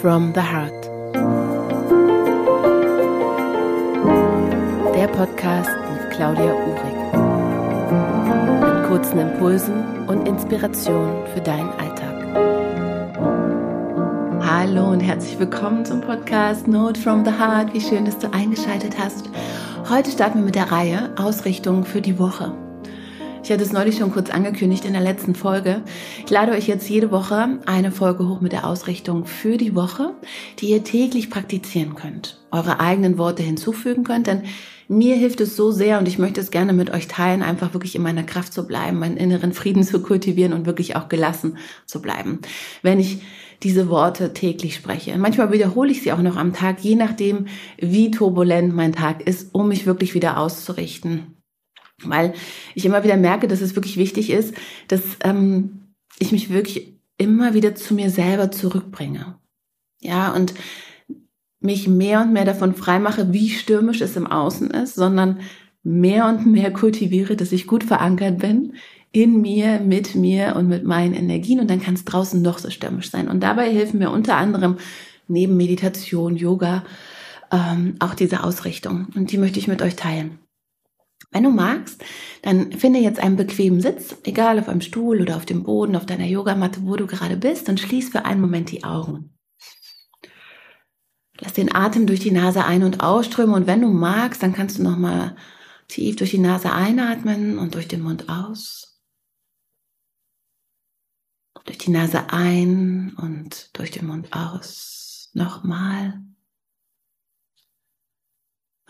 from the Heart. Der Podcast mit Claudia Uhrig. Mit kurzen Impulsen und Inspirationen für deinen Alltag. Hallo und herzlich willkommen zum Podcast Note from the Heart. Wie schön, dass du eingeschaltet hast. Heute starten wir mit der Reihe Ausrichtung für die Woche. Ich hatte es neulich schon kurz angekündigt in der letzten Folge. Ich lade euch jetzt jede Woche eine Folge hoch mit der Ausrichtung für die Woche, die ihr täglich praktizieren könnt, eure eigenen Worte hinzufügen könnt, denn mir hilft es so sehr und ich möchte es gerne mit euch teilen, einfach wirklich in meiner Kraft zu bleiben, meinen inneren Frieden zu kultivieren und wirklich auch gelassen zu bleiben. Wenn ich diese Worte täglich spreche. Manchmal wiederhole ich sie auch noch am Tag, je nachdem, wie turbulent mein Tag ist, um mich wirklich wieder auszurichten weil ich immer wieder merke, dass es wirklich wichtig ist, dass ähm, ich mich wirklich immer wieder zu mir selber zurückbringe. Ja, und mich mehr und mehr davon freimache, wie stürmisch es im Außen ist, sondern mehr und mehr kultiviere, dass ich gut verankert bin in mir, mit mir und mit meinen Energien und dann kann es draußen noch so stürmisch sein. Und dabei helfen mir unter anderem neben Meditation, Yoga, ähm, auch diese Ausrichtung. Und die möchte ich mit euch teilen. Wenn du magst, dann finde jetzt einen bequemen Sitz, egal auf einem Stuhl oder auf dem Boden, auf deiner Yogamatte, wo du gerade bist und schließ für einen Moment die Augen. Lass den Atem durch die Nase ein- und ausströmen und wenn du magst, dann kannst du nochmal tief durch die Nase einatmen und durch den Mund aus. Durch die Nase ein und durch den Mund aus. Nochmal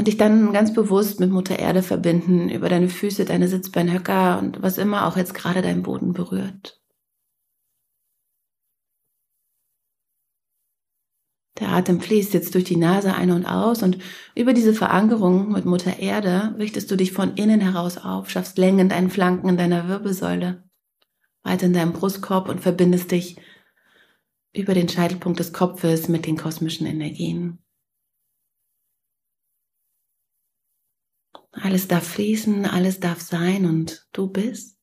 und dich dann ganz bewusst mit Mutter Erde verbinden, über deine Füße, deine Sitzbeinhöcker und was immer auch jetzt gerade deinen Boden berührt. Der Atem fließt jetzt durch die Nase ein und aus und über diese Verankerung mit Mutter Erde richtest du dich von innen heraus auf, schaffst Längen in deinen Flanken, in deiner Wirbelsäule, weit in deinem Brustkorb und verbindest dich über den Scheitelpunkt des Kopfes mit den kosmischen Energien. Alles darf fließen, alles darf sein und du bist.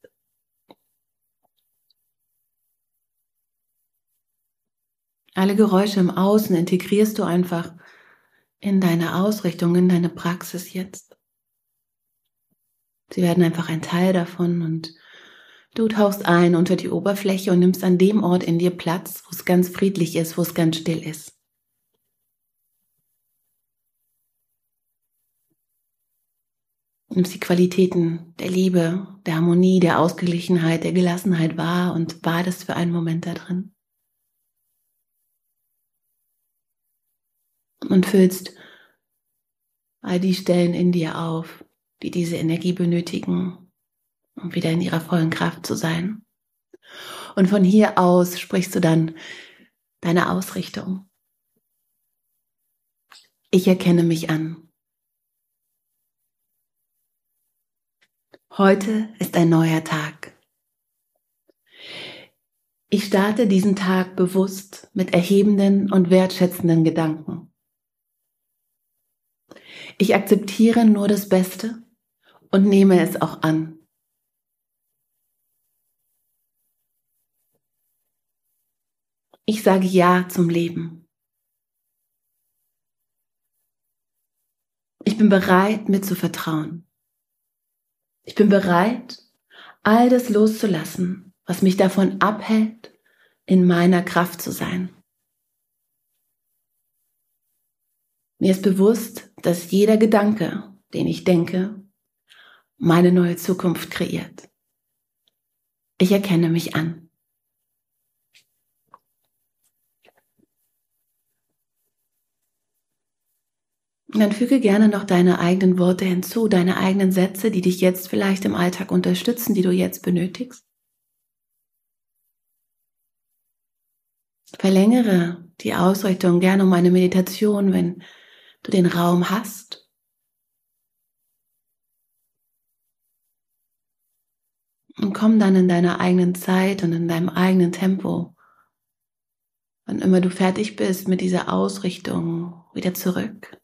Alle Geräusche im Außen integrierst du einfach in deine Ausrichtung, in deine Praxis jetzt. Sie werden einfach ein Teil davon und du tauchst ein unter die Oberfläche und nimmst an dem Ort in dir Platz, wo es ganz friedlich ist, wo es ganz still ist. Nimmst die Qualitäten der Liebe, der Harmonie, der Ausgeglichenheit, der Gelassenheit wahr und badest für einen Moment da drin. Und füllst all die Stellen in dir auf, die diese Energie benötigen, um wieder in ihrer vollen Kraft zu sein. Und von hier aus sprichst du dann deine Ausrichtung. Ich erkenne mich an. Heute ist ein neuer Tag. Ich starte diesen Tag bewusst mit erhebenden und wertschätzenden Gedanken. Ich akzeptiere nur das Beste und nehme es auch an. Ich sage Ja zum Leben. Ich bin bereit, mir zu vertrauen. Ich bin bereit, all das loszulassen, was mich davon abhält, in meiner Kraft zu sein. Mir ist bewusst, dass jeder Gedanke, den ich denke, meine neue Zukunft kreiert. Ich erkenne mich an. Und dann füge gerne noch deine eigenen Worte hinzu, deine eigenen Sätze, die dich jetzt vielleicht im Alltag unterstützen, die du jetzt benötigst. Verlängere die Ausrichtung gerne um eine Meditation, wenn du den Raum hast. Und komm dann in deiner eigenen Zeit und in deinem eigenen Tempo, wann immer du fertig bist mit dieser Ausrichtung, wieder zurück.